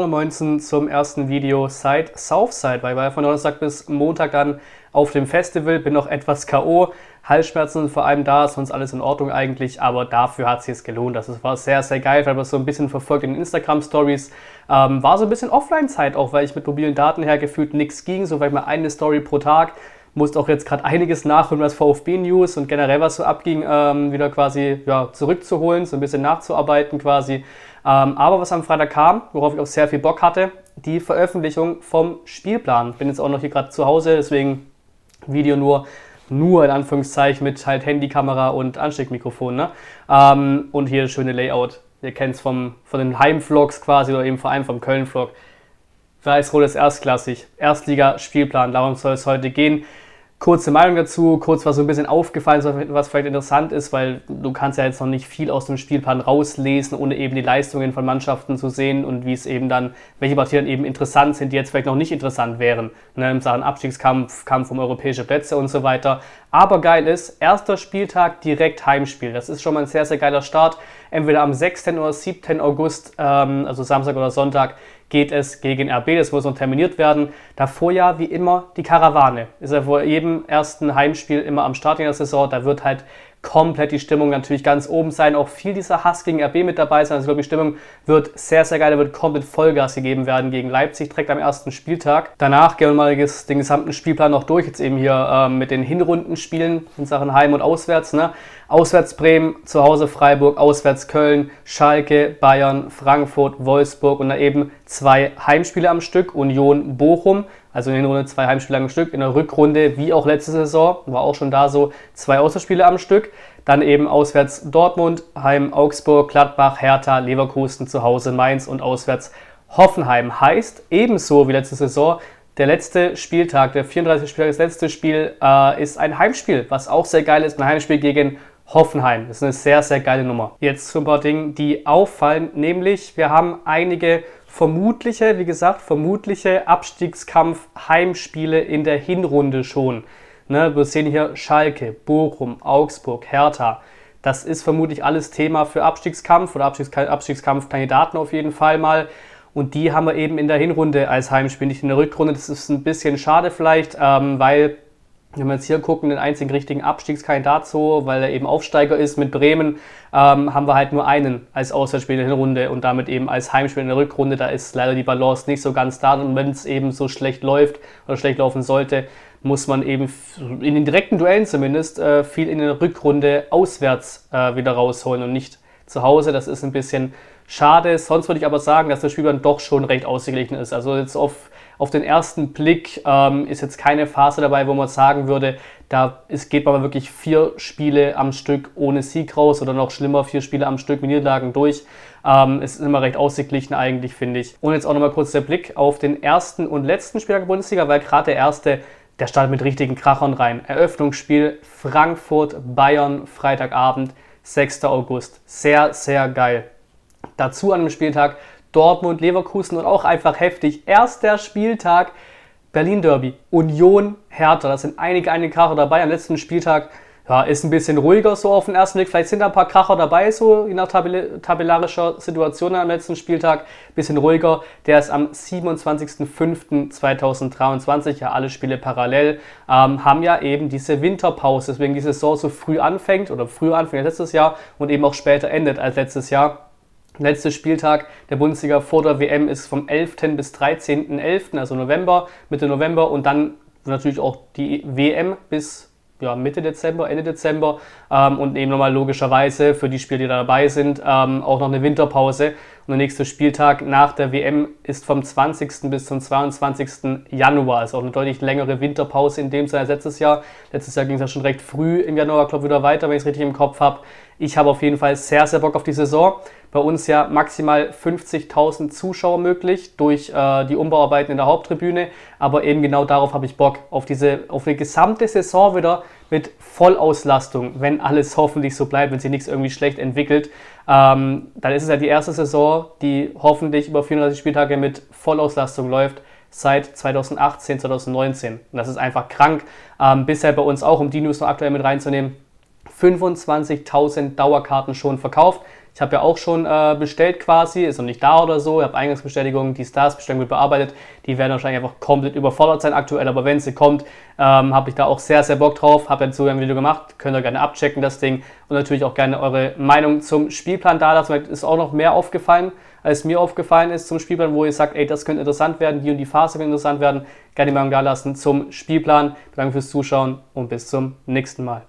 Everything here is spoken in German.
und 19 zum ersten Video seit Southside, war von Donnerstag bis Montag dann auf dem Festival, bin noch etwas K.O., Halsschmerzen vor allem da, sonst alles in Ordnung eigentlich, aber dafür hat es sich gelohnt. Das war sehr, sehr geil, weil man so ein bisschen verfolgt in Instagram-Stories. Ähm, war so ein bisschen Offline-Zeit auch, weil ich mit mobilen Daten her gefühlt nichts ging, so vielleicht mal eine Story pro Tag. Musste auch jetzt gerade einiges nachholen, was VfB-News und generell was so abging, ähm, wieder quasi ja, zurückzuholen, so ein bisschen nachzuarbeiten quasi. Ähm, aber was am Freitag kam, worauf ich auch sehr viel Bock hatte, die Veröffentlichung vom Spielplan. Bin jetzt auch noch hier gerade zu Hause, deswegen Video nur nur in Anführungszeichen mit halt Handykamera und Ansteckmikrofon. Ne? Ähm, und hier das schöne Layout. Ihr kennt es von den Heimvlogs quasi oder eben vor allem vom Köln-Vlog. Weiß-Rot ist erstklassig. Erstliga-Spielplan, darum soll es heute gehen kurze Meinung dazu, kurz was so ein bisschen aufgefallen ist, was vielleicht interessant ist, weil du kannst ja jetzt noch nicht viel aus dem Spielplan rauslesen, ohne eben die Leistungen von Mannschaften zu sehen und wie es eben dann, welche Partien eben interessant sind, die jetzt vielleicht noch nicht interessant wären, ne, in Sachen Abstiegskampf, Kampf um europäische Plätze und so weiter. Aber geil ist, erster Spieltag direkt Heimspiel. Das ist schon mal ein sehr, sehr geiler Start. Entweder am 6. oder 7. August, ähm, also Samstag oder Sonntag, geht es gegen RB. Das muss noch terminiert werden. Davor ja wie immer die Karawane. Ist ja vor jedem ersten Heimspiel immer am Start in der Saison. Da wird halt komplett die Stimmung natürlich ganz oben sein. Auch viel dieser Hass gegen RB mit dabei sein. Also ich glaube, die Stimmung wird sehr, sehr geil. Da wird komplett Vollgas gegeben werden gegen Leipzig direkt am ersten Spieltag. Danach gehen wir mal den gesamten Spielplan noch durch. Jetzt eben hier ähm, mit den Hinrundenspielen in Sachen Heim- und Auswärts. Ne? Auswärts Bremen, zu Hause Freiburg, auswärts Köln, Schalke, Bayern, Frankfurt, Wolfsburg und dann eben zwei Heimspiele am Stück. Union Bochum, also in der Runde zwei Heimspiele am Stück. In der Rückrunde, wie auch letzte Saison, war auch schon da so zwei Auswärtsspiele am Stück. Dann eben auswärts Dortmund, Heim Augsburg, Gladbach, Hertha, Leverkusen, zu Hause Mainz und auswärts Hoffenheim. Heißt ebenso wie letzte Saison, der letzte Spieltag, der 34. Spieltag, das letzte Spiel äh, ist ein Heimspiel, was auch sehr geil ist. Ein Heimspiel gegen Hoffenheim. Das ist eine sehr, sehr geile Nummer. Jetzt zu ein paar Dingen, die auffallen, nämlich wir haben einige vermutliche, wie gesagt, vermutliche Abstiegskampf-Heimspiele in der Hinrunde schon. Ne, wir sehen hier Schalke, Bochum, Augsburg, Hertha. Das ist vermutlich alles Thema für Abstiegskampf oder Abstiegskampfkandidaten auf jeden Fall mal. Und die haben wir eben in der Hinrunde als Heimspiel, nicht in der Rückrunde. Das ist ein bisschen schade vielleicht, ähm, weil wenn wir jetzt hier gucken, den einzigen richtigen Abstiegskandidat so, weil er eben Aufsteiger ist mit Bremen, ähm, haben wir halt nur einen als Auswärtsspiel in der Runde und damit eben als Heimspiel in der Rückrunde. Da ist leider die Balance nicht so ganz da und wenn es eben so schlecht läuft oder schlecht laufen sollte, muss man eben in den direkten Duellen zumindest äh, viel in der Rückrunde auswärts äh, wieder rausholen und nicht zu Hause. Das ist ein bisschen schade. Sonst würde ich aber sagen, dass das Spiel dann doch schon recht ausgeglichen ist. Also jetzt auf auf den ersten Blick ähm, ist jetzt keine Phase dabei, wo man sagen würde, da ist, geht man wirklich vier Spiele am Stück ohne Sieg raus oder noch schlimmer, vier Spiele am Stück mit Niederlagen durch. Ähm, es ist immer recht ausgeglichen eigentlich, finde ich. Und jetzt auch nochmal kurz der Blick auf den ersten und letzten Spieltag der Bundesliga, weil gerade der erste, der startet mit richtigen Krachern rein. Eröffnungsspiel Frankfurt, Bayern, Freitagabend, 6. August. Sehr, sehr geil. Dazu an dem Spieltag Dortmund, Leverkusen und auch einfach heftig. Erster Spieltag Berlin Derby, Union, Hertha. Das sind einige, einige Kracher dabei. Am letzten Spieltag ja, ist ein bisschen ruhiger so auf den ersten Blick. Vielleicht sind da ein paar Kracher dabei, so je nach tabellarischer Situation am letzten Spieltag. Ein bisschen ruhiger. Der ist am 27.05.2023. Ja, alle Spiele parallel. Ähm, haben ja eben diese Winterpause, deswegen die Saison so früh anfängt oder früher anfängt als letztes Jahr und eben auch später endet als letztes Jahr. Letzter Spieltag der Bundesliga vor der WM ist vom 11. bis 13.11., also November, Mitte November und dann natürlich auch die WM bis ja, Mitte Dezember, Ende Dezember ähm, und eben nochmal logischerweise für die Spiele, die da dabei sind, ähm, auch noch eine Winterpause. Und der nächste Spieltag nach der WM ist vom 20. bis zum 22. Januar. Also auch eine deutlich längere Winterpause in dem Sinne als letztes Jahr. Letztes Jahr ging es ja schon recht früh im Januar, glaube ich, wieder weiter, wenn ich es richtig im Kopf habe. Ich habe auf jeden Fall sehr, sehr Bock auf die Saison. Bei uns ja maximal 50.000 Zuschauer möglich durch äh, die Umbauarbeiten in der Haupttribüne. Aber eben genau darauf habe ich Bock. Auf, diese, auf eine gesamte Saison wieder mit Vollauslastung, wenn alles hoffentlich so bleibt, wenn sich nichts irgendwie schlecht entwickelt. Ähm, dann ist es ja die erste Saison, die hoffentlich über 34 Spieltage mit Vollauslastung läuft seit 2018, 2019. Und das ist einfach krank. Ähm, bisher bei uns auch, um die News noch aktuell mit reinzunehmen, 25.000 Dauerkarten schon verkauft. Ich habe ja auch schon äh, bestellt quasi, ist noch nicht da oder so. Ich habe Eingangsbestätigung, die Stars Bestellung wird bearbeitet. Die werden wahrscheinlich einfach komplett überfordert sein aktuell, aber wenn sie kommt, ähm, habe ich da auch sehr, sehr Bock drauf. Habe sogar ein Video gemacht, könnt ihr gerne abchecken, das Ding. Und natürlich auch gerne eure Meinung zum Spielplan da lassen. Ist auch noch mehr aufgefallen, als mir aufgefallen ist zum Spielplan, wo ihr sagt, ey, das könnte interessant werden, die und die Phase könnte interessant werden. Gerne die Meinung da lassen zum Spielplan. Danke fürs Zuschauen und bis zum nächsten Mal.